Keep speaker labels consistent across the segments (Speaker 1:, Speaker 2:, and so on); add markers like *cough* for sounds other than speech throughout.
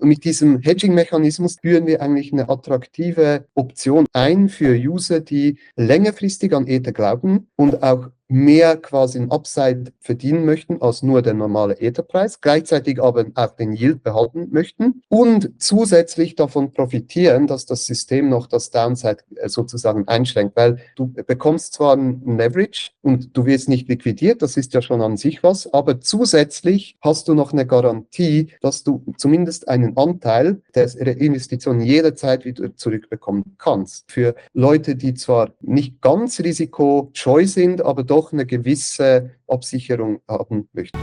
Speaker 1: mit diesem Hedging-Mechanismus führen wir eigentlich eine attraktive Option ein für User, die längerfristig an Ether glauben und auch mehr quasi ein Upside verdienen möchten als nur der normale Etherpreis, gleichzeitig aber auch den Yield behalten möchten und zusätzlich davon profitieren, dass das System noch das Downside äh, sozusagen einschränkt, weil du bekommst zwar ein Leverage und du wirst nicht liquidiert, das ist ja schon an sich was, aber zusätzlich hast du noch eine Garantie, dass du zumindest einen Anteil der Investition jederzeit wieder zurückbekommen kannst. Für Leute, die zwar nicht ganz risikoscheu sind, aber doch doch eine gewisse Absicherung haben möchten.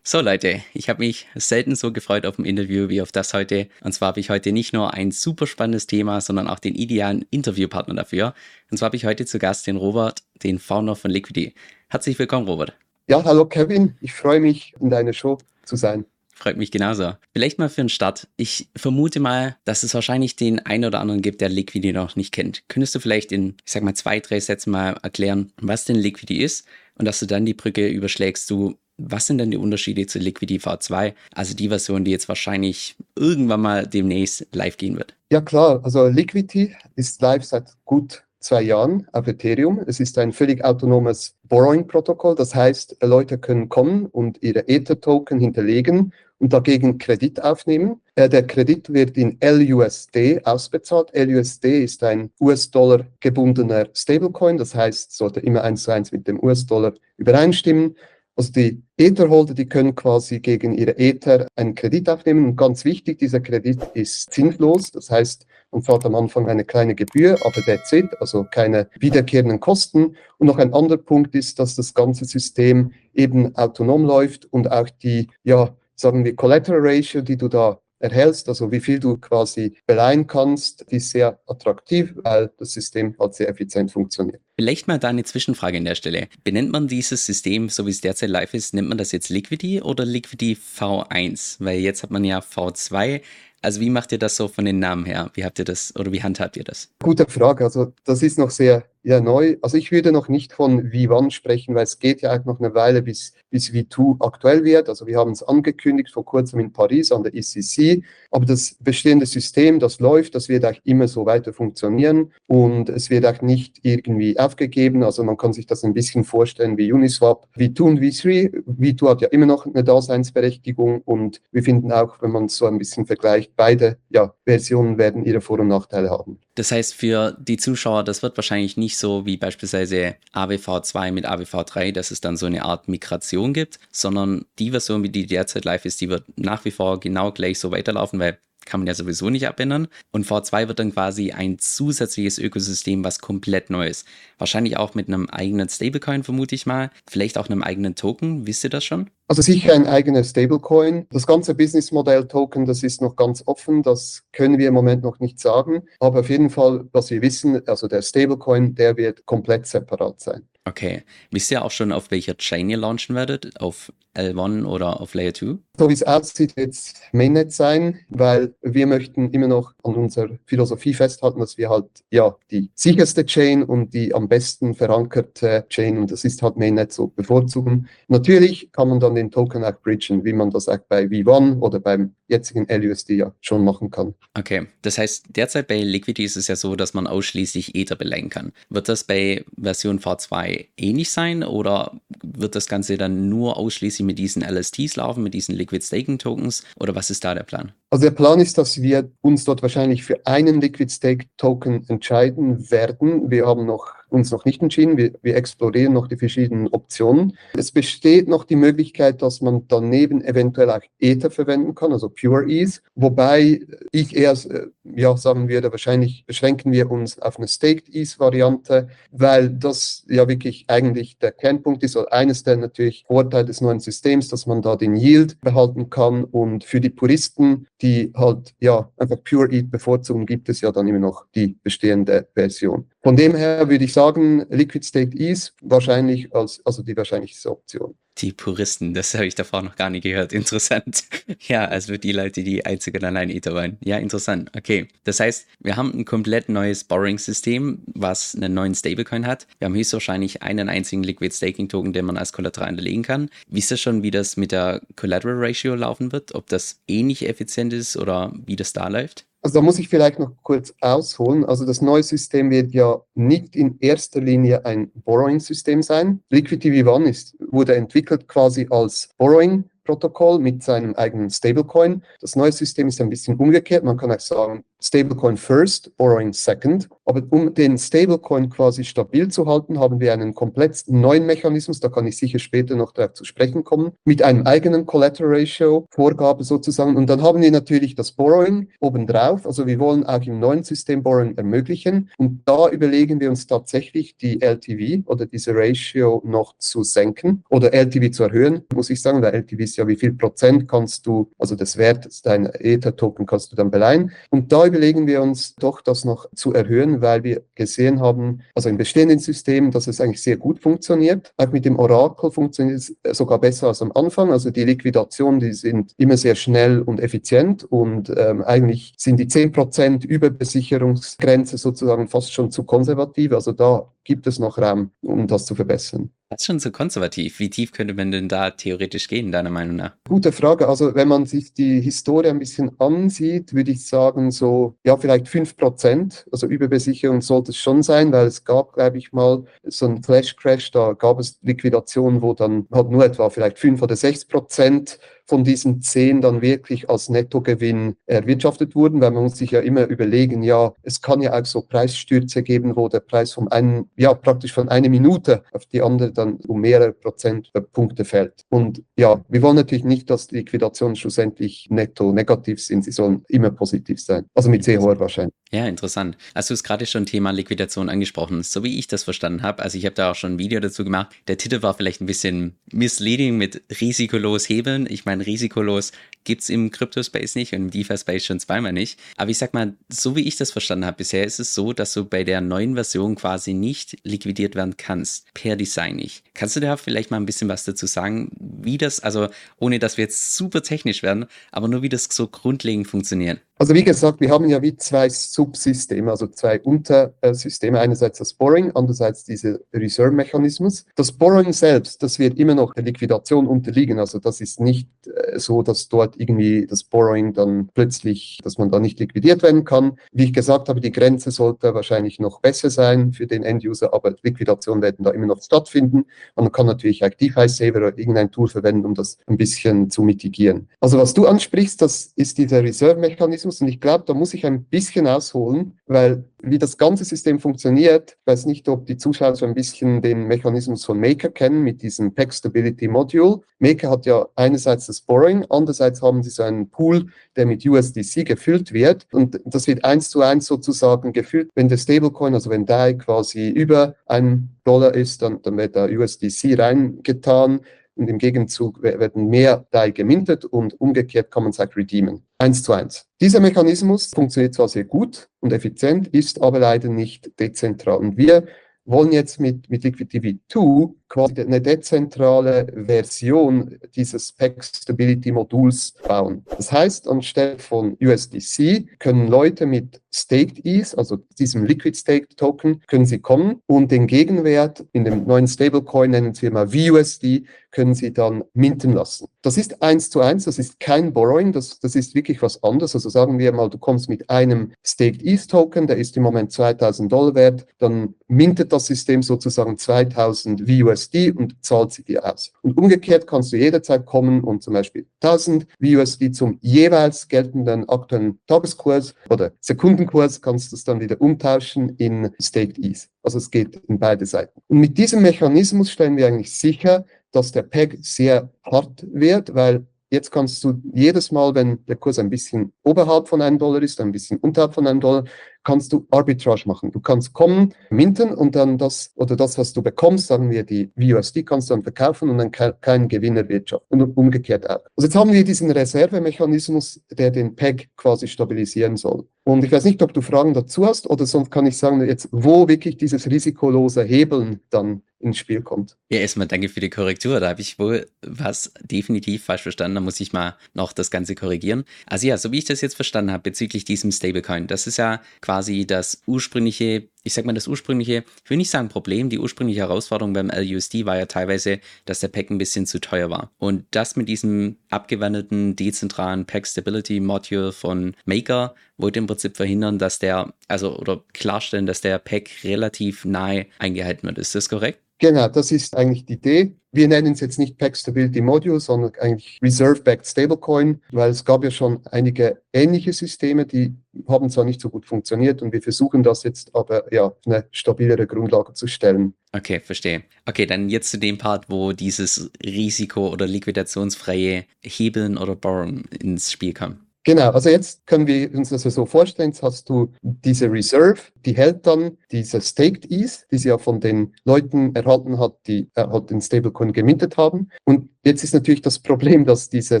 Speaker 2: So Leute, ich habe mich selten so gefreut auf ein Interview wie auf das heute. Und zwar habe ich heute nicht nur ein super spannendes Thema, sondern auch den idealen Interviewpartner dafür. Und zwar habe ich heute zu Gast den Robert, den Founder von Liquidity. Herzlich willkommen, Robert.
Speaker 1: Ja, hallo Kevin. Ich freue mich, in deiner Show zu sein.
Speaker 2: Freut mich genauso. Vielleicht mal für den Start. Ich vermute mal, dass es wahrscheinlich den einen oder anderen gibt, der Liquidity noch nicht kennt. Könntest du vielleicht in, ich sag mal, zwei, drei Sätzen mal erklären, was denn Liquidity ist und dass du dann die Brücke überschlägst, du was sind denn die Unterschiede zu Liquidity V2, also die Version, die jetzt wahrscheinlich irgendwann mal demnächst live gehen wird?
Speaker 1: Ja klar, also Liquidity ist live seit gut zwei Jahren auf Ethereum. Es ist ein völlig autonomes Borrowing-Protokoll. Das heißt, Leute können kommen und ihre Ether-Token hinterlegen und dagegen Kredit aufnehmen. Äh, der Kredit wird in LUSD ausbezahlt. LUSD ist ein US-Dollar gebundener Stablecoin. Das heißt, sollte immer eins zu eins mit dem US-Dollar übereinstimmen. Also die Etherholder, die können quasi gegen ihre Ether einen Kredit aufnehmen. Und ganz wichtig, dieser Kredit ist zinslos. Das heißt, man zahlt am Anfang eine kleine Gebühr, aber that's it, also keine wiederkehrenden Kosten. Und noch ein anderer Punkt ist, dass das ganze System eben autonom läuft und auch die, ja, sagen wir, Collateral Ratio, die du da erhältst, also wie viel du quasi beleihen kannst, ist sehr attraktiv, weil das System halt sehr effizient funktioniert.
Speaker 2: Vielleicht mal da eine Zwischenfrage an der Stelle. Benennt man dieses System, so wie es derzeit live ist, nennt man das jetzt Liquidity oder Liquidity V1? Weil jetzt hat man ja V2. Also wie macht ihr das so von den Namen her? Wie habt ihr das oder wie handhabt ihr das?
Speaker 1: Gute Frage. Also das ist noch sehr ja, neu. Also ich würde noch nicht von V1 sprechen, weil es geht ja auch noch eine Weile, bis, bis V2 aktuell wird. Also wir haben es angekündigt vor kurzem in Paris an der ECC. Aber das bestehende System, das läuft, das wird auch immer so weiter funktionieren und es wird auch nicht irgendwie aufgegeben. Also man kann sich das ein bisschen vorstellen wie Uniswap. V2 und V3. V2 hat ja immer noch eine Daseinsberechtigung und wir finden auch, wenn man es so ein bisschen vergleicht, beide ja, Versionen werden ihre Vor- und Nachteile haben.
Speaker 2: Das heißt für die Zuschauer, das wird wahrscheinlich nicht so wie beispielsweise AWV2 mit AWV3, dass es dann so eine Art Migration gibt, sondern die Version, wie die derzeit live ist, die wird nach wie vor genau gleich so weiterlaufen, weil kann man ja sowieso nicht abändern. Und V2 wird dann quasi ein zusätzliches Ökosystem, was komplett neu ist. Wahrscheinlich auch mit einem eigenen Stablecoin, vermute ich mal. Vielleicht auch einem eigenen Token. Wisst ihr das schon?
Speaker 1: Also sicher ein eigener Stablecoin. Das ganze Businessmodell-Token, das ist noch ganz offen. Das können wir im Moment noch nicht sagen. Aber auf jeden Fall, was wir wissen, also der Stablecoin, der wird komplett separat sein.
Speaker 2: Okay. Wisst ihr auch schon, auf welcher Chain ihr launchen werdet? Auf L1 oder auf Layer 2?
Speaker 1: So wie es aussieht, wird es Mainnet sein, weil wir möchten immer noch an unserer Philosophie festhalten, dass wir halt ja die sicherste Chain und die am besten verankerte Chain und das ist halt Mainnet so bevorzugen. Natürlich kann man dann den Token auch bridgen, wie man das auch bei V1 oder beim jetzigen LUSD ja schon machen kann.
Speaker 2: Okay, das heißt, derzeit bei Liquidity ist es ja so, dass man ausschließlich Ether beleihen kann. Wird das bei Version V2 ähnlich sein oder wird das Ganze dann nur ausschließlich mit diesen LSTs laufen, mit diesen Liquid Staking Tokens oder was ist da der Plan?
Speaker 1: Also der Plan ist, dass wir uns dort wahrscheinlich für einen Liquid Stake Token entscheiden werden. Wir haben noch uns noch nicht entschieden. Wir, wir explorieren noch die verschiedenen Optionen. Es besteht noch die Möglichkeit, dass man daneben eventuell auch Ether verwenden kann, also Pure Ease, wobei ich eher äh, ja, sagen würde, wahrscheinlich beschränken wir uns auf eine Staked Ease-Variante, weil das ja wirklich eigentlich der Kernpunkt ist, oder eines der natürlich Vorteile des neuen Systems, dass man da den Yield behalten kann und für die Puristen, die halt ja einfach Pure Eat bevorzugen, gibt es ja dann immer noch die bestehende Version. Von dem her würde ich sagen, Liquid State ist wahrscheinlich als, also die wahrscheinlichste Option.
Speaker 2: Die Puristen, das habe ich davor noch gar nicht gehört. *laughs* Interessant. Ja, also die Leute, die einzig und allein Ether wollen. Ja, interessant. Okay. Das heißt, wir haben ein komplett neues Borrowing-System, was einen neuen Stablecoin hat. Wir haben höchstwahrscheinlich einen einzigen Liquid Staking Token, den man als Kollateral hinterlegen kann. Wisst ihr schon, wie das mit der Collateral Ratio laufen wird? Ob das ähnlich effizient ist oder wie das da läuft?
Speaker 1: Also da muss ich vielleicht noch kurz ausholen. Also das neue System wird ja nicht in erster Linie ein Borrowing-System sein. Liquidity V1 ist, wurde entwickelt quasi als Borrowing Protokoll mit seinem eigenen Stablecoin. Das neue System ist ein bisschen umgekehrt. Man kann auch sagen, Stablecoin first, Borrowing second. Aber um den Stablecoin quasi stabil zu halten, haben wir einen komplett neuen Mechanismus, da kann ich sicher später noch darauf zu sprechen kommen, mit einem eigenen Collateral Ratio Vorgabe sozusagen. Und dann haben wir natürlich das Borrowing obendrauf. Also wir wollen auch im neuen System Borrowing ermöglichen. Und da überlegen wir uns tatsächlich die LTV oder diese Ratio noch zu senken oder LTV zu erhöhen, muss ich sagen, weil LTV ist ja wie viel Prozent kannst du, also des Wertes deiner Ether-Token kannst du dann beleihen. Und da überlegen wir uns doch, das noch zu erhöhen, weil wir gesehen haben, also im bestehenden System, dass es eigentlich sehr gut funktioniert. Auch mit dem Oracle funktioniert es sogar besser als am Anfang. Also die Liquidationen, die sind immer sehr schnell und effizient und ähm, eigentlich sind die 10% Überbesicherungsgrenze sozusagen fast schon zu konservativ. Also da gibt es noch Raum, um das zu verbessern.
Speaker 2: Das ist schon so konservativ. Wie tief könnte man denn da theoretisch gehen, deiner Meinung nach?
Speaker 1: Gute Frage. Also wenn man sich die Historie ein bisschen ansieht, würde ich sagen, so, ja, vielleicht 5%. Also Überbesicherung sollte es schon sein, weil es gab, glaube ich, mal so einen Flash-Crash, da gab es Liquidationen, wo dann halt nur etwa vielleicht 5 oder 6 Prozent von diesen zehn dann wirklich als Nettogewinn erwirtschaftet wurden, weil man muss sich ja immer überlegen, ja, es kann ja auch so Preisstürze geben, wo der Preis von einem, ja, praktisch von einer Minute auf die andere dann um mehrere Prozentpunkte fällt. Und ja, wir wollen natürlich nicht, dass die Liquidationen schlussendlich netto negativ sind, sie sollen immer positiv sein, also mit sehr hoher Wahrscheinlichkeit.
Speaker 2: Ja, interessant. Also du hast gerade schon Thema Liquidation angesprochen, so wie ich das verstanden habe. Also ich habe da auch schon ein Video dazu gemacht. Der Titel war vielleicht ein bisschen misleading mit risikolos hebeln. Ich meine, risikolos gibt es im Crypto-Space nicht und im DeFi-Space schon zweimal nicht. Aber ich sag mal, so wie ich das verstanden habe, bisher ist es so, dass du bei der neuen Version quasi nicht liquidiert werden kannst. Per Design nicht. Kannst du da vielleicht mal ein bisschen was dazu sagen, wie das, also ohne dass wir jetzt super technisch werden, aber nur wie das so grundlegend funktioniert?
Speaker 1: Also wie gesagt, wir haben ja wie zwei Subsysteme, also zwei Untersysteme. Einerseits das Borrowing, andererseits dieser Reserve-Mechanismus. Das Borrowing selbst, das wird immer noch der Liquidation unterliegen. Also das ist nicht äh, so, dass dort irgendwie das Borrowing dann plötzlich, dass man da nicht liquidiert werden kann. Wie ich gesagt habe, die Grenze sollte wahrscheinlich noch besser sein für den End-User, aber Liquidationen werden da immer noch stattfinden. Man kann natürlich auch DeFi-Saver oder irgendein Tool verwenden, um das ein bisschen zu mitigieren. Also was du ansprichst, das ist dieser Reserve-Mechanismus. Mechanismus. Und ich glaube, da muss ich ein bisschen ausholen, weil wie das ganze System funktioniert, ich weiß nicht, ob die Zuschauer so ein bisschen den Mechanismus von Maker kennen mit diesem Pack Stability Module. Maker hat ja einerseits das Borrowing, andererseits haben sie so einen Pool, der mit USDC gefüllt wird. Und das wird eins zu eins sozusagen gefüllt. Wenn der Stablecoin, also wenn DAI quasi über einem Dollar ist, dann, dann wird da USDC reingetan und im Gegenzug werden mehr DAI gemintet und umgekehrt kann man es auch redeemen. Eins zu eins. Dieser Mechanismus funktioniert zwar sehr gut und effizient, ist aber leider nicht dezentral. Und wir wollen jetzt mit, mit Liquidity 2 quasi eine dezentrale Version dieses Pack Stability Moduls bauen. Das heißt, anstelle von USDC können Leute mit Staked ETH, also diesem Liquid Staked Token, können sie kommen und den Gegenwert in dem neuen Stablecoin, nennen wir mal VUSD, können sie dann minten lassen. Das ist eins zu eins, das ist kein Borrowing, das, das ist wirklich was anderes. Also sagen wir mal, du kommst mit einem Staked ETH Token, der ist im Moment 2000 Dollar wert, dann mintet das System sozusagen 2000 VUSD und zahlt sie dir aus. Und umgekehrt kannst du jederzeit kommen und zum Beispiel 1000 VUSD zum jeweils geltenden aktuellen Tageskurs oder Sekundenkurs kannst du es dann wieder umtauschen in Staked ETH. Also es geht in beide Seiten. Und mit diesem Mechanismus stellen wir eigentlich sicher, dass der Peg sehr hart wird, weil jetzt kannst du jedes Mal, wenn der Kurs ein bisschen oberhalb von einem Dollar ist, ein bisschen unterhalb von einem Dollar, kannst du Arbitrage machen. Du kannst kommen, minten und dann das oder das, was du bekommst, sagen wir die VUSD, kannst du dann verkaufen und dann keinen Gewinn erwirtschaften und umgekehrt auch. Also jetzt haben wir diesen Reservemechanismus, der den PEG quasi stabilisieren soll. Und ich weiß nicht, ob du Fragen dazu hast oder sonst kann ich sagen, jetzt, wo wirklich dieses risikolose Hebeln dann ins Spiel kommt.
Speaker 2: Ja, erstmal danke für die Korrektur. Da habe ich wohl was definitiv falsch verstanden. Da muss ich mal noch das Ganze korrigieren. Also ja, so wie ich das jetzt verstanden habe bezüglich diesem Stablecoin, das ist ja quasi das ursprüngliche ich sag mal, das ursprüngliche, ich will nicht sagen Problem, die ursprüngliche Herausforderung beim LUSD war ja teilweise, dass der Pack ein bisschen zu teuer war. Und das mit diesem abgewandelten, dezentralen Pack Stability Module von Maker wollte im Prinzip verhindern, dass der, also, oder klarstellen, dass der Pack relativ nahe eingehalten wird. Ist das korrekt?
Speaker 1: Genau, das ist eigentlich die Idee. Wir nennen es jetzt nicht Pack Stability Module, sondern eigentlich Reserve-Backed Stablecoin, weil es gab ja schon einige ähnliche Systeme, die haben zwar nicht so gut funktioniert und wir versuchen das jetzt aber ja auf eine stabilere Grundlage zu stellen.
Speaker 2: Okay, verstehe. Okay, dann jetzt zu dem Part, wo dieses Risiko oder liquidationsfreie Hebeln oder Borrowen ins Spiel kommt.
Speaker 1: Genau, also jetzt können wir uns das so vorstellen, jetzt hast du diese Reserve, die hält dann diese Staked ETH, die sie ja von den Leuten erhalten hat, die äh, halt den Stablecoin gemintet haben. Und jetzt ist natürlich das Problem, dass diese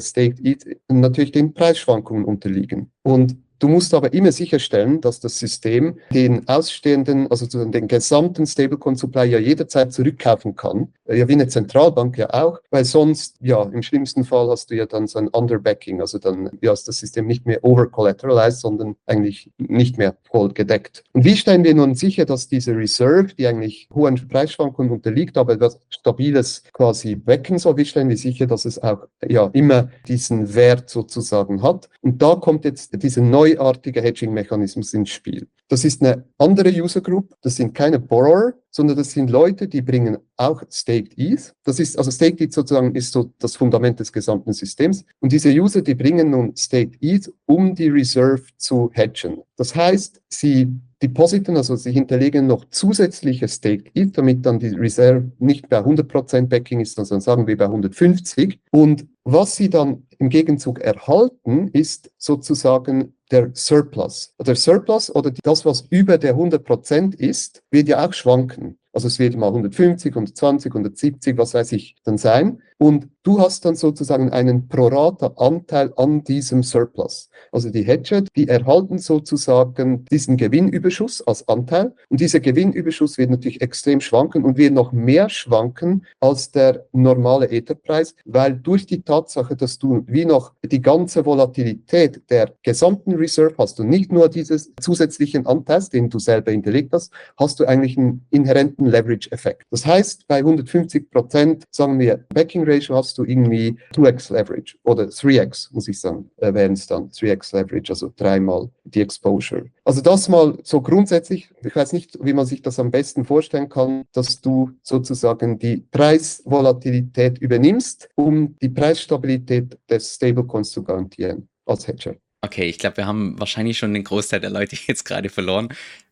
Speaker 1: Staked ETH natürlich den Preisschwankungen unterliegen. Und Du musst aber immer sicherstellen, dass das System den ausstehenden, also den gesamten Stablecoin-Supply ja jederzeit zurückkaufen kann. Ja, wie eine Zentralbank ja auch, weil sonst, ja, im schlimmsten Fall hast du ja dann so ein Underbacking, also dann ja, ist das System nicht mehr overcollateralized, sondern eigentlich nicht mehr voll gedeckt. Und wie stellen wir nun sicher, dass diese Reserve, die eigentlich hohen Preisschwankungen unterliegt, aber etwas Stabiles quasi wecken soll, wie stellen wir sicher, dass es auch ja immer diesen Wert sozusagen hat? Und da kommt jetzt diese neue neuartige Hedging-Mechanismus ins Spiel. Das ist eine andere User Group, das sind keine Borrower, sondern das sind Leute, die bringen auch Staked ETH. Das ist, also Staked ETH sozusagen ist so das Fundament des gesamten Systems. Und diese User, die bringen nun Staked ETH, um die Reserve zu hedgen. Das heißt, sie depositen, also sie hinterlegen noch zusätzliche Staked ETH, damit dann die Reserve nicht bei 100% Backing ist, sondern sagen wir bei 150. Und was sie dann im Gegenzug erhalten, ist sozusagen der Surplus. Der Surplus oder das, was über der 100% ist, wird ja auch schwanken. Also es wird mal 150, 120, 170, was weiß ich, dann sein. Und du hast dann sozusagen einen Prorata-Anteil an diesem Surplus. Also die Hedger, die erhalten sozusagen diesen Gewinnüberschuss als Anteil. Und dieser Gewinnüberschuss wird natürlich extrem schwanken und wird noch mehr schwanken als der normale Etherpreis, weil durch die Tatsache, dass du wie noch die ganze Volatilität der gesamten Reserve hast und nicht nur dieses zusätzlichen Anteils, den du selber hinterlegt hast, hast du eigentlich einen inhärenten Leverage-Effekt. Das heißt, bei 150 Prozent, sagen wir, Backing Ratio hast du irgendwie 2x Leverage oder 3x, muss ich sagen, äh, wären es dann 3x Leverage, also dreimal die Exposure. Also das mal so grundsätzlich, ich weiß nicht, wie man sich das am besten vorstellen kann, dass du sozusagen die Preisvolatilität übernimmst, um die Preisstabilität des Stablecoins zu garantieren als Hedger.
Speaker 2: Okay, ich glaube, wir haben wahrscheinlich schon den Großteil der Leute *laughs* jetzt gerade verloren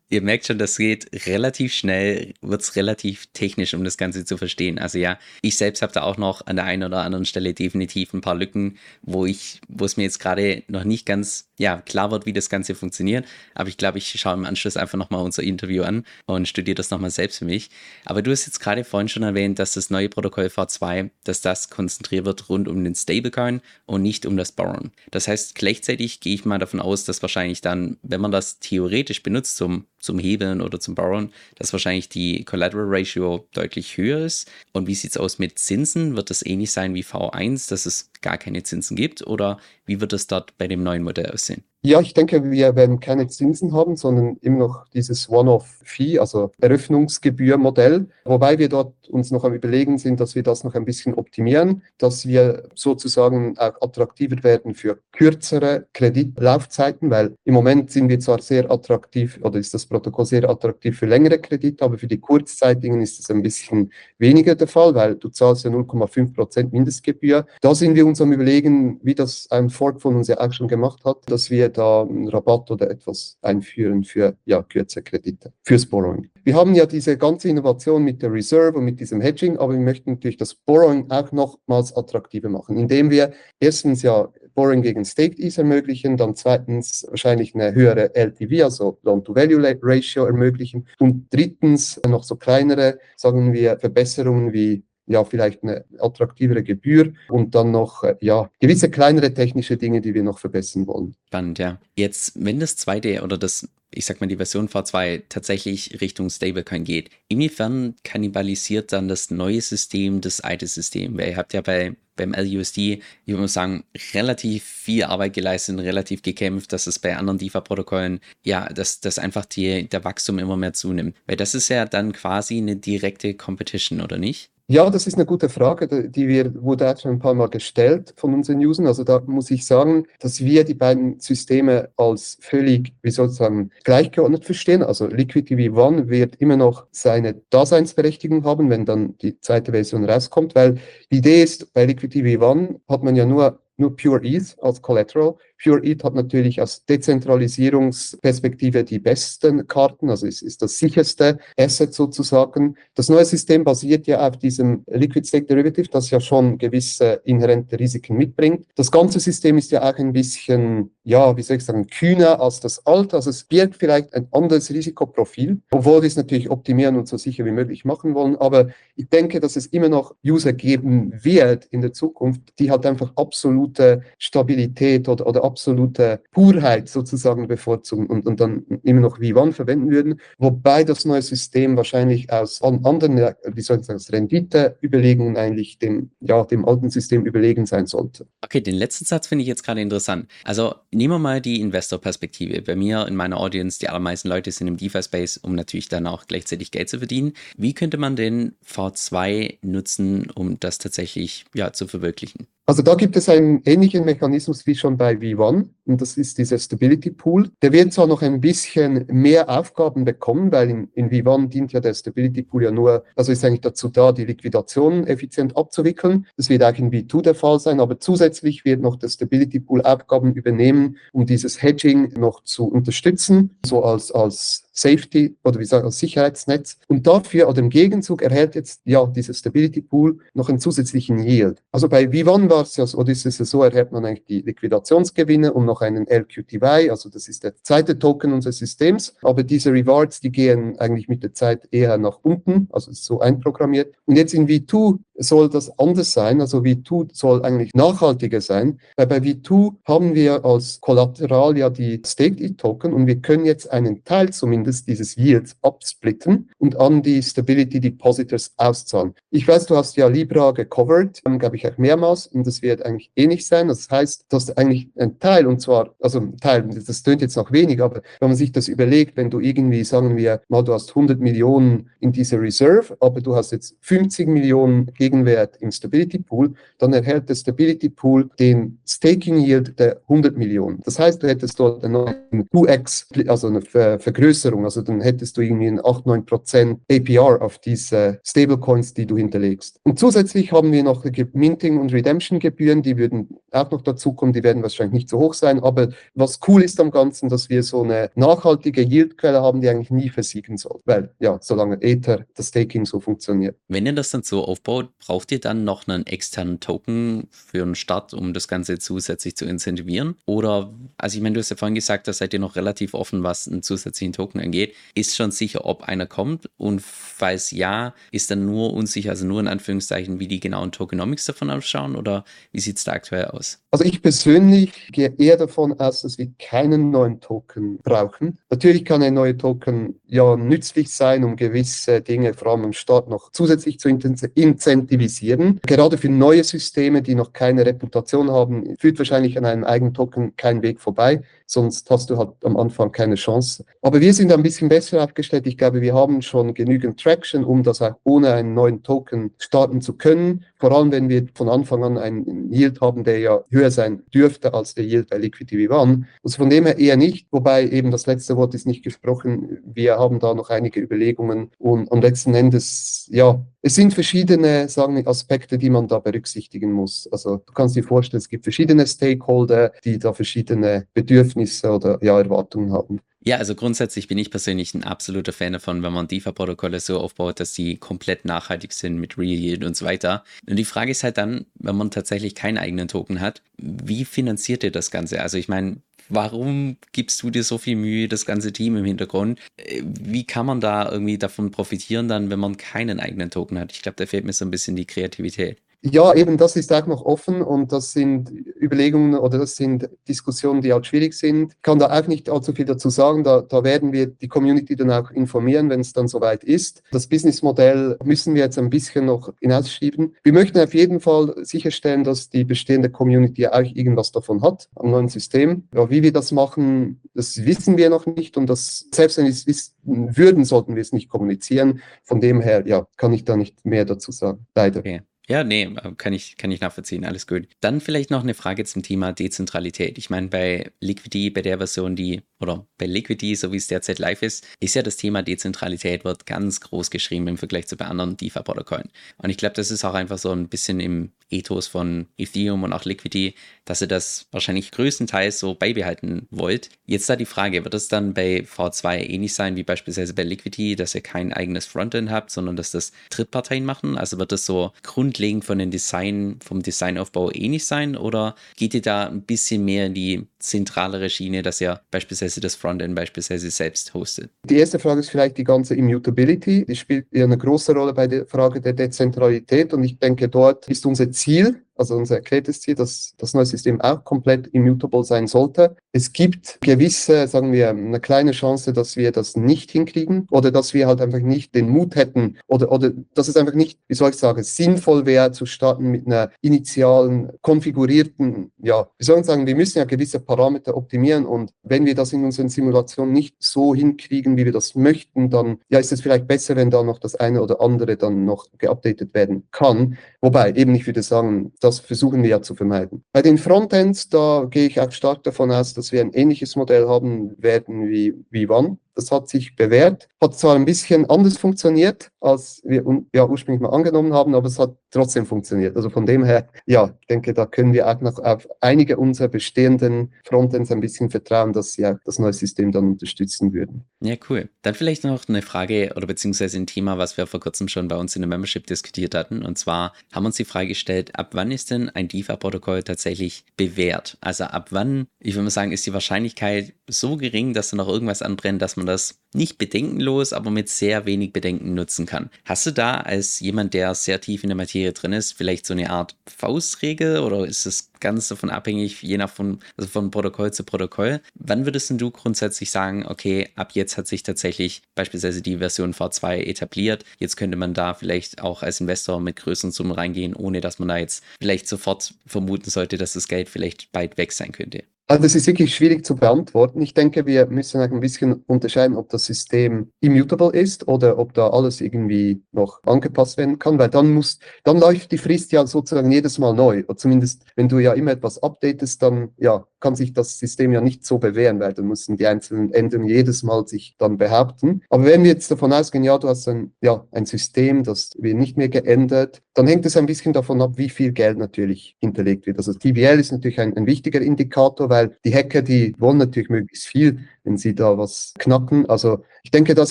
Speaker 2: ihr merkt schon, das geht relativ schnell, wird es relativ technisch, um das Ganze zu verstehen. Also ja, ich selbst habe da auch noch an der einen oder anderen Stelle definitiv ein paar Lücken, wo ich, wo es mir jetzt gerade noch nicht ganz ja, klar wird, wie das Ganze funktioniert. Aber ich glaube, ich schaue im Anschluss einfach nochmal unser Interview an und studiere das nochmal selbst für mich. Aber du hast jetzt gerade vorhin schon erwähnt, dass das neue Protokoll V2, dass das konzentriert wird rund um den Stablecoin und nicht um das Borrowen. Das heißt, gleichzeitig gehe ich mal davon aus, dass wahrscheinlich dann, wenn man das theoretisch benutzt zum zum Hebeln oder zum Borrowen, dass wahrscheinlich die Collateral Ratio deutlich höher ist. Und wie sieht es aus mit Zinsen? Wird das ähnlich sein wie V1, dass es gar keine Zinsen gibt? Oder wie wird es dort bei dem neuen Modell aussehen?
Speaker 1: Ja, ich denke, wir werden keine Zinsen haben, sondern immer noch dieses One-off-Fee, also Eröffnungsgebührmodell, wobei wir dort uns noch am Überlegen sind, dass wir das noch ein bisschen optimieren, dass wir sozusagen auch attraktiver werden für kürzere Kreditlaufzeiten, weil im Moment sind wir zwar sehr attraktiv oder ist das Protokoll sehr attraktiv für längere Kredite, aber für die kurzzeitigen ist es ein bisschen weniger der Fall, weil du zahlst ja 0,5 Prozent Mindestgebühr. Da sind wir uns am Überlegen, wie das ein Fork von uns ja auch schon gemacht hat, dass wir da einen Rabatt oder etwas einführen für ja, kürzere Kredite, fürs Borrowing. Wir haben ja diese ganze Innovation mit der Reserve und mit diesem Hedging, aber wir möchten natürlich das Borrowing auch nochmals attraktiver machen, indem wir erstens ja Borrowing gegen Staked Ease ermöglichen, dann zweitens wahrscheinlich eine höhere LTV, also Loan-to-Value-Ratio ermöglichen und drittens noch so kleinere, sagen wir, Verbesserungen wie ja, vielleicht eine attraktivere Gebühr und dann noch, äh, ja, gewisse kleinere technische Dinge, die wir noch verbessern wollen.
Speaker 2: Spannend, ja. Jetzt, wenn das zweite oder das, ich sag mal, die Version V2 tatsächlich Richtung Stablecoin geht, inwiefern kannibalisiert dann das neue System das alte System? Weil ihr habt ja bei beim LUSD, ich würde sagen, relativ viel Arbeit geleistet und relativ gekämpft, dass es bei anderen DeFi-Protokollen, ja, dass, dass einfach die, der Wachstum immer mehr zunimmt. Weil das ist ja dann quasi eine direkte Competition, oder nicht?
Speaker 1: Ja, das ist eine gute Frage, die wir, wurde auch schon ein paar Mal gestellt von unseren Usern. Also da muss ich sagen, dass wir die beiden Systeme als völlig, wie soll ich sagen, gleichgeordnet verstehen. Also Liquidity V1 wird immer noch seine Daseinsberechtigung haben, wenn dann die zweite Version rauskommt, weil die Idee ist, bei Liquidity V1 hat man ja nur nur Pure ETH als Collateral. Pure ETH hat natürlich aus Dezentralisierungsperspektive die besten Karten, also ist, ist das sicherste Asset sozusagen. Das neue System basiert ja auf diesem Liquid Stake Derivative, das ja schon gewisse inhärente Risiken mitbringt. Das ganze System ist ja auch ein bisschen, ja, wie soll ich sagen, kühner als das alte. Also es birgt vielleicht ein anderes Risikoprofil, obwohl wir es natürlich optimieren und so sicher wie möglich machen wollen. Aber ich denke, dass es immer noch User geben wird in der Zukunft, die halt einfach absolute Stabilität oder, oder absolute Purheit sozusagen bevorzugen und, und dann immer noch wie wann verwenden würden, wobei das neue System wahrscheinlich aus anderen, wie soll ich sagen, Renditeüberlegungen eigentlich dem, ja, dem alten System überlegen sein sollte.
Speaker 2: Okay, den letzten Satz finde ich jetzt gerade interessant. Also nehmen wir mal die Investor-Perspektive. Bei mir in meiner Audience, die allermeisten Leute sind im DeFi-Space, um natürlich dann auch gleichzeitig Geld zu verdienen. Wie könnte man den V2 nutzen, um das tatsächlich ja, zu verwirklichen?
Speaker 1: Also da gibt es einen ähnlichen Mechanismus wie schon bei V1 und das ist dieser Stability Pool. Der wird zwar noch ein bisschen mehr Aufgaben bekommen, weil in, in V1 dient ja der Stability Pool ja nur, also ist eigentlich dazu da, die Liquidation effizient abzuwickeln. Das wird auch in V2 der Fall sein, aber zusätzlich wird noch der Stability Pool Aufgaben übernehmen, um dieses Hedging noch zu unterstützen, so als, als Safety oder wie sagen als Sicherheitsnetz. Und dafür oder im Gegenzug erhält jetzt ja dieser Stability Pool noch einen zusätzlichen Yield. Also bei V1 war es ja oder ist es ja so, erhält man eigentlich die Liquidationsgewinne und noch einen LQTY, also das ist der zweite Token unseres Systems. Aber diese Rewards, die gehen eigentlich mit der Zeit eher nach unten, also ist so einprogrammiert. Und jetzt in V2 soll das anders sein, also V2 soll eigentlich nachhaltiger sein, weil bei V2 haben wir als Kollateral ja die Staked Token und wir können jetzt einen Teil zumindest Endes dieses Yields absplitten und an die Stability Depositors auszahlen. Ich weiß, du hast ja Libra gecovert, glaube ich auch mehrmals und das wird eigentlich ähnlich sein. Das heißt, dass eigentlich ein Teil und zwar, also ein Teil, das tönt jetzt noch wenig, aber wenn man sich das überlegt, wenn du irgendwie, sagen wir mal, du hast 100 Millionen in dieser Reserve, aber du hast jetzt 50 Millionen Gegenwert im Stability Pool, dann erhält der Stability Pool den Staking Yield der 100 Millionen. Das heißt, du hättest dort eine 2x, also eine Vergrößerung Verzinsung. Also dann hättest du irgendwie ein 8, 9 Prozent APR auf diese Stablecoins, die du hinterlegst. Und zusätzlich haben wir noch Minting- und Redemption-Gebühren, die würden auch noch dazukommen, die werden wahrscheinlich nicht so hoch sein. Aber was cool ist am Ganzen, dass wir so eine nachhaltige Yieldquelle haben, die eigentlich nie versiegen soll. Weil, ja, solange Ether, das Staking so funktioniert.
Speaker 2: Wenn ihr das dann so aufbaut, braucht ihr dann noch einen externen Token für einen Start, um das Ganze zusätzlich zu incentivieren? Oder, also ich meine, du hast ja vorhin gesagt, da seid ihr noch relativ offen, was einen zusätzlichen Token angeht, ist schon sicher, ob einer kommt und falls ja, ist dann nur unsicher, also nur in Anführungszeichen, wie die genauen Tokenomics davon ausschauen oder wie sieht es da aktuell aus?
Speaker 1: Also ich persönlich gehe eher davon aus, dass wir keinen neuen Token brauchen. Natürlich kann ein neuer Token ja nützlich sein, um gewisse Dinge vor allem im Start noch zusätzlich zu incentivisieren. Gerade für neue Systeme, die noch keine Reputation haben, führt wahrscheinlich an einem eigenen Token kein Weg vorbei sonst hast du halt am Anfang keine Chance. Aber wir sind ein bisschen besser aufgestellt. Ich glaube, wir haben schon genügend Traction, um das auch ohne einen neuen Token starten zu können. Vor allem, wenn wir von Anfang an einen Yield haben, der ja höher sein dürfte als der Yield bei Liquidity One. Also von dem her eher nicht, wobei eben das letzte Wort ist nicht gesprochen. Wir haben da noch einige Überlegungen und am letzten Endes, ja, es sind verschiedene, sagen wir, Aspekte, die man da berücksichtigen muss. Also du kannst dir vorstellen, es gibt verschiedene Stakeholder, die da verschiedene Bedürfnisse oder ja, Erwartungen haben.
Speaker 2: Ja, also grundsätzlich bin ich persönlich ein absoluter Fan davon, wenn man DeFi-Protokolle so aufbaut, dass die komplett nachhaltig sind mit Real Yield und so weiter. Und die Frage ist halt dann, wenn man tatsächlich keinen eigenen Token hat, wie finanziert ihr das Ganze? Also ich meine, warum gibst du dir so viel Mühe, das ganze Team im Hintergrund? Äh, wie kann man da irgendwie davon profitieren dann, wenn man keinen eigenen Token hat? Ich glaube, da fehlt mir so ein bisschen die Kreativität.
Speaker 1: Ja, eben das ist auch noch offen und das sind Überlegungen oder das sind Diskussionen, die auch schwierig sind. Ich kann da auch nicht allzu viel dazu sagen. Da, da werden wir die Community dann auch informieren, wenn es dann soweit ist. Das Businessmodell müssen wir jetzt ein bisschen noch hinausschieben. Wir möchten auf jeden Fall sicherstellen, dass die bestehende Community auch irgendwas davon hat am neuen System. Ja, wie wir das machen, das wissen wir noch nicht und das, selbst wenn wir es wissen würden, sollten wir es nicht kommunizieren. Von dem her, ja, kann ich da nicht mehr dazu sagen. Leider.
Speaker 2: Okay. Ja, nee, äh, kann ich, kann ich nachvollziehen, alles gut. Dann vielleicht noch eine Frage zum Thema Dezentralität. Ich meine, bei Liquidity, bei der Version, die, oder bei Liquidity, so wie es derzeit live ist, ist ja das Thema Dezentralität wird ganz groß geschrieben im Vergleich zu bei anderen DeFi-Protokollen. Und ich glaube, das ist auch einfach so ein bisschen im Ethos von Ethereum und auch Liquidity, dass ihr das wahrscheinlich größtenteils so beibehalten wollt. Jetzt da die Frage, wird es dann bei V2 ähnlich sein wie beispielsweise bei Liquidity, dass ihr kein eigenes Frontend habt, sondern dass das Drittparteien machen? Also wird das so Grund grundlegend von den Design, vom Designaufbau ähnlich sein oder geht ihr da ein bisschen mehr in die zentralere Schiene, dass ihr beispielsweise das Frontend beispielsweise selbst hostet?
Speaker 1: Die erste Frage ist vielleicht die ganze Immutability. Die spielt ja eine große Rolle bei der Frage der Dezentralität und ich denke, dort ist unser Ziel, also unser erklärtes Ziel, dass das neue System auch komplett immutable sein sollte. Es gibt gewisse, sagen wir, eine kleine Chance, dass wir das nicht hinkriegen oder dass wir halt einfach nicht den Mut hätten oder, oder dass es einfach nicht, wie soll ich sagen, sinnvoll wäre zu starten mit einer initialen, konfigurierten, ja, wie soll ich sagen, wir müssen ja gewisse Parameter optimieren und wenn wir das in unseren Simulationen nicht so hinkriegen, wie wir das möchten, dann ja, ist es vielleicht besser, wenn da noch das eine oder andere dann noch geupdatet werden kann. Wobei, eben ich würde sagen, das versuchen wir ja zu vermeiden. Bei den Frontends, da gehe ich auch stark davon aus, dass wir ein ähnliches Modell haben werden wie, wie One. Das hat sich bewährt, hat zwar ein bisschen anders funktioniert, als wir ja, ursprünglich mal angenommen haben, aber es hat trotzdem funktioniert. Also von dem her, ja, ich denke, da können wir auch noch auf einige unserer bestehenden Frontends ein bisschen vertrauen, dass sie auch das neue System dann unterstützen würden.
Speaker 2: Ja, cool. Dann vielleicht noch eine Frage oder beziehungsweise ein Thema, was wir vor kurzem schon bei uns in der Membership diskutiert hatten. Und zwar haben uns die Frage gestellt, ab wann ist denn ein DeFi-Protokoll tatsächlich bewährt? Also ab wann, ich würde mal sagen, ist die Wahrscheinlichkeit so gering, dass da noch irgendwas anbrennt, dass man das nicht bedenkenlos, aber mit sehr wenig Bedenken nutzen kann. Hast du da als jemand, der sehr tief in der Materie drin ist, vielleicht so eine Art Faustregel oder ist es ganz davon abhängig, je nach von, also von Protokoll zu Protokoll? Wann würdest du grundsätzlich sagen, okay, ab jetzt hat sich tatsächlich beispielsweise die Version V2 etabliert, jetzt könnte man da vielleicht auch als Investor mit größeren Summen reingehen, ohne dass man da jetzt vielleicht sofort vermuten sollte, dass das Geld vielleicht bald weg sein könnte?
Speaker 1: Also das ist wirklich schwierig zu beantworten. Ich denke, wir müssen ein bisschen unterscheiden, ob das System immutable ist oder ob da alles irgendwie noch angepasst werden kann, weil dann muss, dann läuft die Frist ja sozusagen jedes Mal neu. Oder zumindest, wenn du ja immer etwas updatest, dann ja, kann sich das System ja nicht so bewähren, weil dann müssen die einzelnen Änderungen jedes Mal sich dann behaupten. Aber wenn wir jetzt davon ausgehen, ja, du hast ein, ja, ein System, das wird nicht mehr geändert, dann hängt es ein bisschen davon ab, wie viel Geld natürlich hinterlegt wird. Also TVL ist natürlich ein, ein wichtiger Indikator, weil die Hacker, die wollen natürlich möglichst viel, wenn sie da was knacken. Also ich denke, das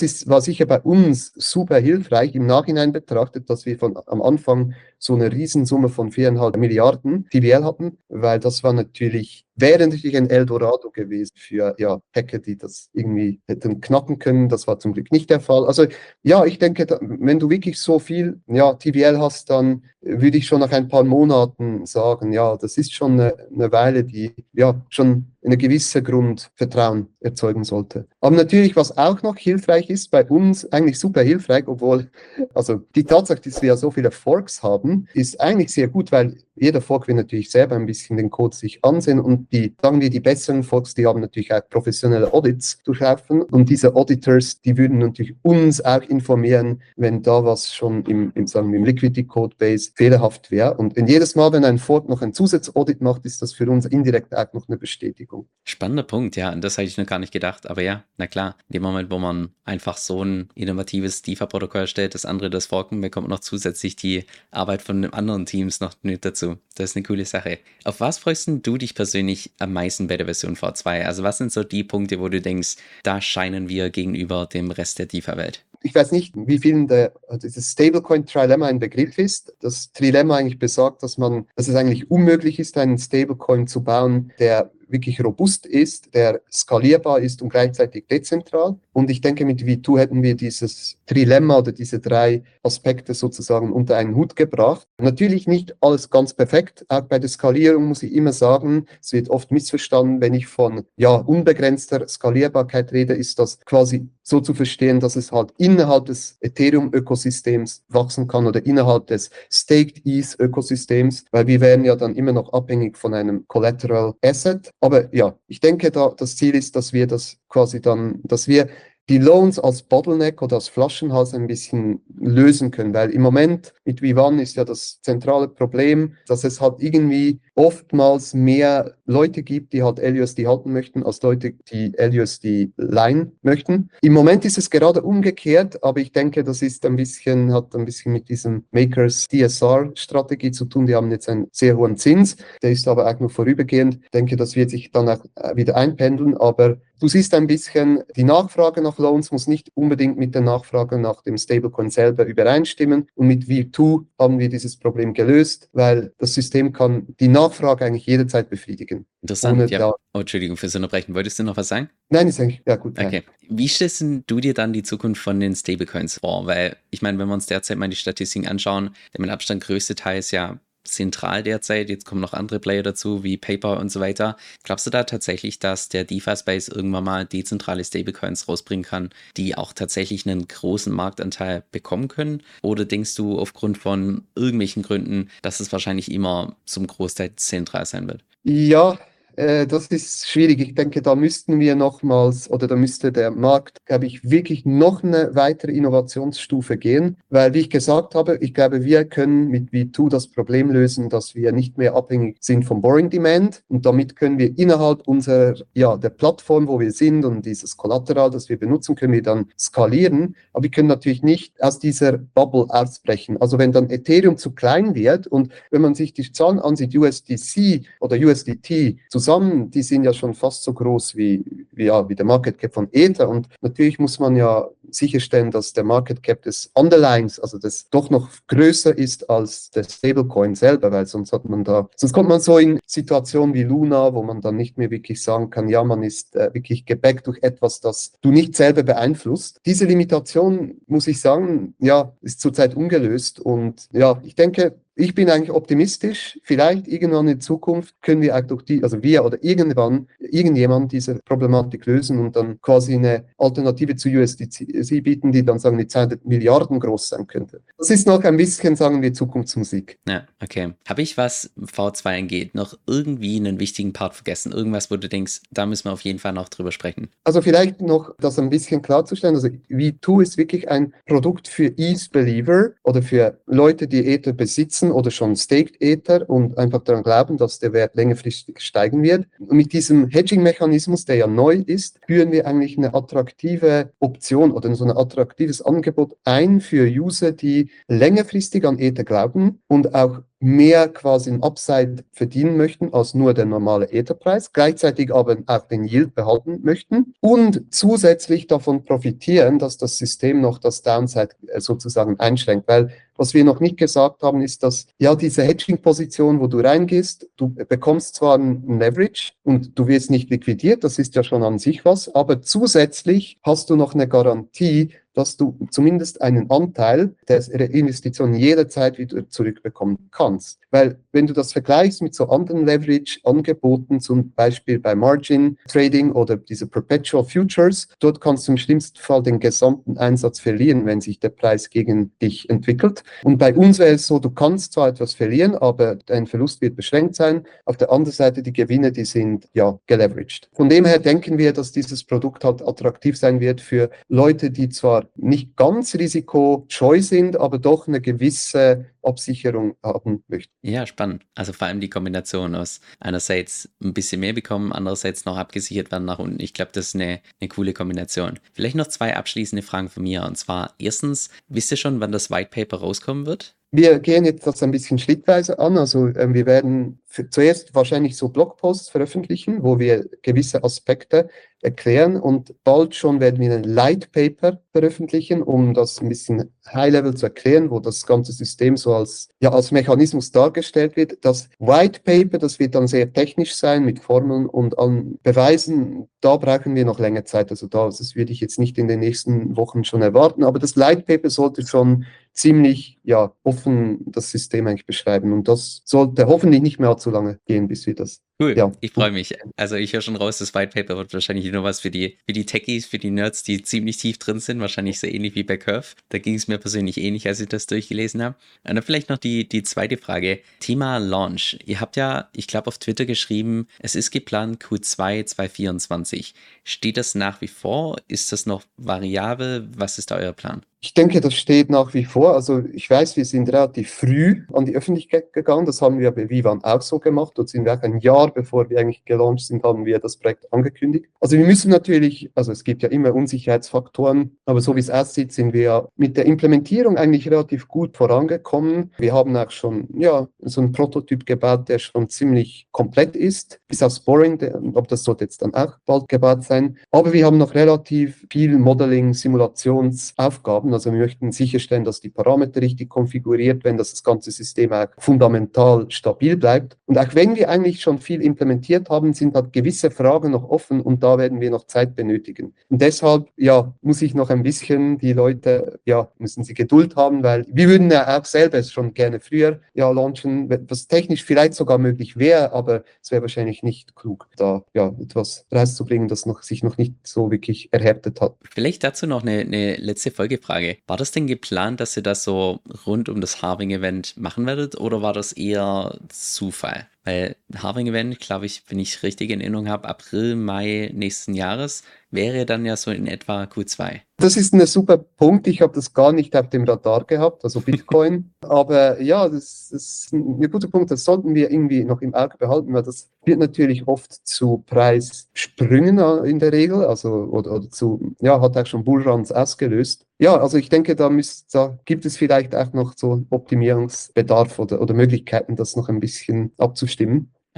Speaker 1: ist, war sicher bei uns super hilfreich im Nachhinein betrachtet, dass wir von am Anfang so eine Riesensumme von viereinhalb Milliarden TVL hatten, weil das war natürlich, wäre natürlich ein Eldorado gewesen für ja, Hacker, die das irgendwie hätten knacken können. Das war zum Glück nicht der Fall. Also ja, ich denke, wenn du wirklich so viel ja, TVL hast, dann würde ich schon nach ein paar Monaten sagen, ja, das ist schon eine, eine Weile, die ja schon eine gewisse Grundvertrauen erzeugen sollte. Aber natürlich, was auch noch hilfreich ist, bei uns eigentlich super hilfreich, obwohl, also die Tatsache, dass wir ja so viele Forks haben, ist eigentlich sehr gut, weil jeder Fork will natürlich selber ein bisschen den Code sich ansehen und die, sagen wir, die besseren Forks, die haben natürlich auch professionelle Audits durchlaufen und diese Auditors, die würden natürlich uns auch informieren, wenn da was schon im, im sagen wir, im Liquidity Codebase fehlerhaft wäre. Und wenn jedes Mal, wenn ein Fork noch ein Zusatzaudit macht, ist das für uns indirekt auch noch eine Bestätigung.
Speaker 2: Spannender Punkt, ja, und das hätte ich noch gar nicht gedacht, aber ja, Na klar, in dem Moment, wo man einfach so ein innovatives DeFi-Protokoll stellt, das andere das forken, bekommt noch zusätzlich die Arbeit von anderen Teams noch mit dazu. Das ist eine coole Sache. Auf was freust du dich persönlich am meisten bei der Version V2? Also was sind so die Punkte, wo du denkst, da scheinen wir gegenüber dem Rest der DeFi-Welt?
Speaker 1: ich weiß nicht, wie vielen der, dieses Stablecoin-Trilemma ein Begriff ist. Das Trilemma eigentlich besagt, dass man, dass es eigentlich unmöglich ist, einen Stablecoin zu bauen, der wirklich robust ist, der skalierbar ist und gleichzeitig dezentral. Und ich denke, mit V2 hätten wir dieses Trilemma oder diese drei Aspekte sozusagen unter einen Hut gebracht. Natürlich nicht alles ganz perfekt. Auch bei der Skalierung muss ich immer sagen, es wird oft missverstanden, wenn ich von ja, unbegrenzter Skalierbarkeit rede, ist das quasi so zu verstehen, dass es halt innerhalb des Ethereum-Ökosystems wachsen kann oder innerhalb des Staked ETH-Ökosystems, weil wir wären ja dann immer noch abhängig von einem Collateral Asset. Aber ja, ich denke, da das Ziel ist, dass wir das quasi dann, dass wir die Loans als Bottleneck oder als Flaschenhals ein bisschen lösen können, weil im Moment mit Vivan ist ja das zentrale Problem, dass es halt irgendwie oftmals mehr Leute gibt, die halt LUSD halten möchten, als Leute, die LUSD leihen möchten. Im Moment ist es gerade umgekehrt, aber ich denke, das ist ein bisschen, hat ein bisschen mit diesem Makers DSR Strategie zu tun. Die haben jetzt einen sehr hohen Zins, der ist aber auch nur vorübergehend. Ich denke, das wird sich dann auch wieder einpendeln, aber Du siehst ein bisschen, die Nachfrage nach Loans muss nicht unbedingt mit der Nachfrage nach dem Stablecoin selber übereinstimmen. Und mit V2 haben wir dieses Problem gelöst, weil das System kann die Nachfrage eigentlich jederzeit befriedigen.
Speaker 2: Interessant, ja. Oh, Entschuldigung fürs Unterbrechen. Wolltest du noch was sagen?
Speaker 1: Nein, ist eigentlich, ja gut.
Speaker 2: Okay. Ja. Wie stellst du dir dann die Zukunft von den Stablecoins vor? Weil, ich meine, wenn wir uns derzeit mal die Statistiken anschauen, der mit Abstand größte Teil ist ja zentral derzeit. Jetzt kommen noch andere Player dazu, wie Paper und so weiter. Glaubst du da tatsächlich, dass der DeFi-Space irgendwann mal dezentrale Stablecoins rausbringen kann, die auch tatsächlich einen großen Marktanteil bekommen können? Oder denkst du aufgrund von irgendwelchen Gründen, dass es wahrscheinlich immer zum Großteil zentral sein wird?
Speaker 1: Ja, äh, das ist schwierig. Ich denke, da müssten wir nochmals oder da müsste der Markt, glaube ich, wirklich noch eine weitere Innovationsstufe gehen, weil, wie ich gesagt habe, ich glaube, wir können mit V2 das Problem lösen, dass wir nicht mehr abhängig sind vom Boring Demand und damit können wir innerhalb unserer, ja, der Plattform, wo wir sind und dieses Kollateral, das wir benutzen, können wir dann skalieren, aber wir können natürlich nicht aus dieser Bubble ausbrechen. Also wenn dann Ethereum zu klein wird und wenn man sich die Zahlen ansieht, USDC oder USDT zusammen zusammen, die sind ja schon fast so groß wie, wie, ja, wie der Market Cap von Ether. Und natürlich muss man ja sicherstellen, dass der Market Cap des Underlines, also das doch noch größer ist als der Stablecoin selber, weil sonst hat man da, sonst kommt man so in Situationen wie Luna, wo man dann nicht mehr wirklich sagen kann, ja, man ist äh, wirklich gebackt durch etwas, das du nicht selber beeinflusst. Diese Limitation, muss ich sagen, ja, ist zurzeit ungelöst und ja, ich denke, ich bin eigentlich optimistisch. Vielleicht irgendwann in Zukunft können wir auch durch die, also wir oder irgendwann, irgendjemand diese Problematik lösen und dann quasi eine Alternative zu USDC bieten, die dann sagen, die 200 Milliarden groß sein könnte. Das ist noch ein bisschen, sagen wir, Zukunftsmusik.
Speaker 2: Ja, okay. Habe ich, was V2 angeht, noch irgendwie einen wichtigen Part vergessen? Irgendwas, wo du denkst, da müssen wir auf jeden Fall noch drüber sprechen?
Speaker 1: Also vielleicht noch das ein bisschen klarzustellen. Also V2 ist wirklich ein Produkt für ETH-Believer oder für Leute, die Ether besitzen besitzen oder schon Staked Ether und einfach daran glauben, dass der Wert längerfristig steigen wird. Und mit diesem Hedging-Mechanismus, der ja neu ist, führen wir eigentlich eine attraktive Option oder so ein attraktives Angebot ein für User, die längerfristig an Ether glauben und auch mehr quasi ein Upside verdienen möchten als nur der normale Etherpreis, gleichzeitig aber auch den Yield behalten möchten und zusätzlich davon profitieren, dass das System noch das Downside äh, sozusagen einschränkt, weil was wir noch nicht gesagt haben, ist, dass ja diese Hedging-Position, wo du reingehst, du bekommst zwar ein Leverage und du wirst nicht liquidiert, das ist ja schon an sich was, aber zusätzlich hast du noch eine Garantie, dass du zumindest einen Anteil der Investition jederzeit wieder zurückbekommen kannst. Weil wenn du das vergleichst mit so anderen Leverage-Angeboten, zum Beispiel bei Margin Trading oder diese Perpetual Futures, dort kannst du im schlimmsten Fall den gesamten Einsatz verlieren, wenn sich der Preis gegen dich entwickelt. Und bei uns wäre es so, du kannst zwar etwas verlieren, aber dein Verlust wird beschränkt sein. Auf der anderen Seite die Gewinne, die sind ja geleveraged. Von dem her denken wir, dass dieses Produkt halt attraktiv sein wird für Leute, die zwar nicht ganz risikoscheu sind, aber doch eine gewisse Absicherung haben möchten.
Speaker 2: Ja, spannend. Also vor allem die Kombination aus einerseits ein bisschen mehr bekommen, andererseits noch abgesichert werden nach unten. Ich glaube, das ist eine, eine coole Kombination. Vielleicht noch zwei abschließende Fragen von mir. Und zwar erstens, wisst ihr schon, wann das White Paper rauskommen wird?
Speaker 1: Wir gehen jetzt das ein bisschen schrittweise an. Also äh, wir werden zuerst wahrscheinlich so Blogposts veröffentlichen, wo wir gewisse Aspekte erklären und bald schon werden wir ein Light Paper veröffentlichen, um das ein bisschen High-Level zu erklären, wo das ganze System so als, ja, als Mechanismus dargestellt wird. Das White Paper, das wird dann sehr technisch sein mit Formeln und an Beweisen, da brauchen wir noch länger Zeit. Also da, das würde ich jetzt nicht in den nächsten Wochen schon erwarten, aber das Light Paper sollte schon ziemlich ja, offen das System eigentlich beschreiben und das sollte hoffentlich nicht mehr allzu lange gehen, bis wir das
Speaker 2: Cool, ja. ich freue mich. Also ich höre schon raus, das White Paper wird wahrscheinlich nur was für die, für die Techies, für die Nerds, die ziemlich tief drin sind, wahrscheinlich so ähnlich wie bei Curve. Da ging es mir persönlich ähnlich, als ich das durchgelesen habe. Und dann vielleicht noch die, die zweite Frage. Thema Launch. Ihr habt ja, ich glaube, auf Twitter geschrieben, es ist geplant Q2 2024. Steht das nach wie vor? Ist das noch variabel? Was ist da euer Plan?
Speaker 1: Ich denke, das steht nach wie vor. Also ich weiß, wir sind relativ früh an die Öffentlichkeit gegangen. Das haben wir bei Vivan auch so gemacht. Dort sind wir auch ein Jahr, bevor wir eigentlich gelauncht sind, haben wir das Projekt angekündigt. Also wir müssen natürlich, also es gibt ja immer Unsicherheitsfaktoren, aber so wie es aussieht, sind wir mit der Implementierung eigentlich relativ gut vorangekommen. Wir haben auch schon, ja, so einen Prototyp gebaut, der schon ziemlich komplett ist, bis aufs Boring, aber das sollte jetzt dann auch bald gebaut sein. Aber wir haben noch relativ viel Modeling, Simulationsaufgaben haben. Also wir möchten sicherstellen, dass die Parameter richtig konfiguriert werden, dass das ganze System auch fundamental stabil bleibt. Und auch wenn wir eigentlich schon viel implementiert haben, sind halt gewisse Fragen noch offen und da werden wir noch Zeit benötigen. Und deshalb, ja, muss ich noch ein bisschen die Leute, ja, müssen sie Geduld haben, weil wir würden ja auch selber schon gerne früher ja launchen, was technisch vielleicht sogar möglich wäre, aber es wäre wahrscheinlich nicht klug, da ja etwas rauszubringen, das noch, sich noch nicht so wirklich erhärtet hat.
Speaker 2: Vielleicht dazu noch eine, eine letzte Folgefrage. Frage. War das denn geplant, dass ihr das so rund um das Harving-Event machen werdet oder war das eher Zufall? Weil Harving-Event, glaube ich, wenn ich richtig in Erinnerung habe, April, Mai nächsten Jahres wäre dann ja so in etwa Q2.
Speaker 1: Das ist ein super Punkt. Ich habe das gar nicht auf dem Radar gehabt, also Bitcoin. *laughs* Aber ja, das, ist ein guter Punkt. Das sollten wir irgendwie noch im Auge behalten, weil das wird natürlich oft zu Preissprüngen in der Regel, also oder, oder zu, ja, hat auch schon Bullruns ausgelöst. Ja, also ich denke, da, müsst, da gibt es vielleicht auch noch so Optimierungsbedarf oder, oder Möglichkeiten, das noch ein bisschen abzustimmen.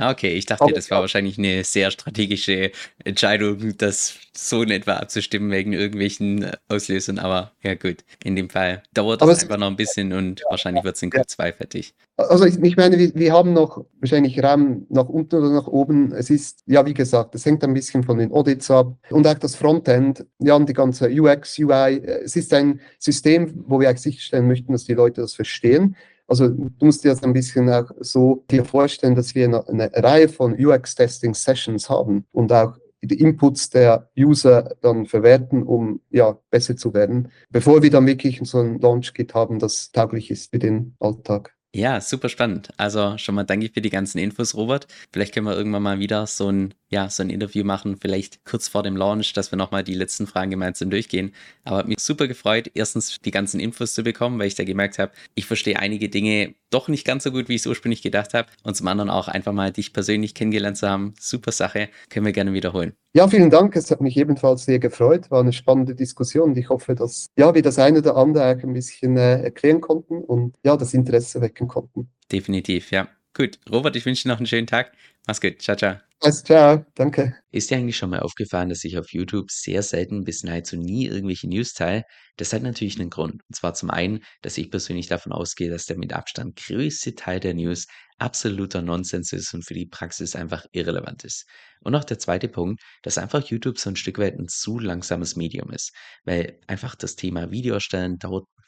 Speaker 2: Ah, okay, ich dachte, das war wahrscheinlich eine sehr strategische Entscheidung, das so in etwa abzustimmen wegen irgendwelchen äh, Auslösern, aber ja gut, in dem Fall dauert das einfach noch ein bisschen und wahrscheinlich wird es in Q2 fertig.
Speaker 1: Also ich, ich meine, wir, wir, haben noch wahrscheinlich Raum nach unten oder nach oben. Es ist, ja wie gesagt, es hängt ein bisschen von den Audits ab und auch das Frontend, ja und die ganze UX, UI. Es ist ein System, wo wir eigentlich sicherstellen möchten, dass die Leute das verstehen. Also du musst dir das ein bisschen auch so dir vorstellen, dass wir eine, eine Reihe von UX-Testing-Sessions haben und auch die Inputs der User dann verwerten, um ja besser zu werden, bevor wir dann wirklich so ein Launch-Kit haben, das tauglich ist für den Alltag.
Speaker 2: Ja, super spannend. Also schon mal danke für die ganzen Infos, Robert. Vielleicht können wir irgendwann mal wieder so ein, ja, so ein Interview machen, vielleicht kurz vor dem Launch, dass wir nochmal die letzten Fragen gemeinsam durchgehen. Aber hat mich super gefreut, erstens die ganzen Infos zu bekommen, weil ich da gemerkt habe, ich verstehe einige Dinge doch nicht ganz so gut, wie ich es ursprünglich gedacht habe. Und zum anderen auch einfach mal dich persönlich kennengelernt zu haben. Super Sache. Können wir gerne wiederholen.
Speaker 1: Ja, vielen Dank. Es hat mich ebenfalls sehr gefreut. War eine spannende Diskussion. Ich hoffe, dass ja, wir das eine oder andere ein bisschen äh, erklären konnten und ja, das Interesse wecken konnten.
Speaker 2: Definitiv, ja. Gut, Robert, ich wünsche dir noch einen schönen Tag. Mach's gut. Ciao, ciao.
Speaker 1: Also, ciao, danke.
Speaker 2: Ist dir eigentlich schon mal aufgefallen, dass ich auf YouTube sehr selten bis nahezu nie irgendwelche News teile? Das hat natürlich einen Grund. Und zwar zum einen, dass ich persönlich davon ausgehe, dass der mit Abstand größte Teil der News absoluter Nonsens ist und für die Praxis einfach irrelevant ist. Und auch der zweite Punkt, dass einfach YouTube so ein Stück weit ein zu langsames Medium ist, weil einfach das Thema Video erstellen dauert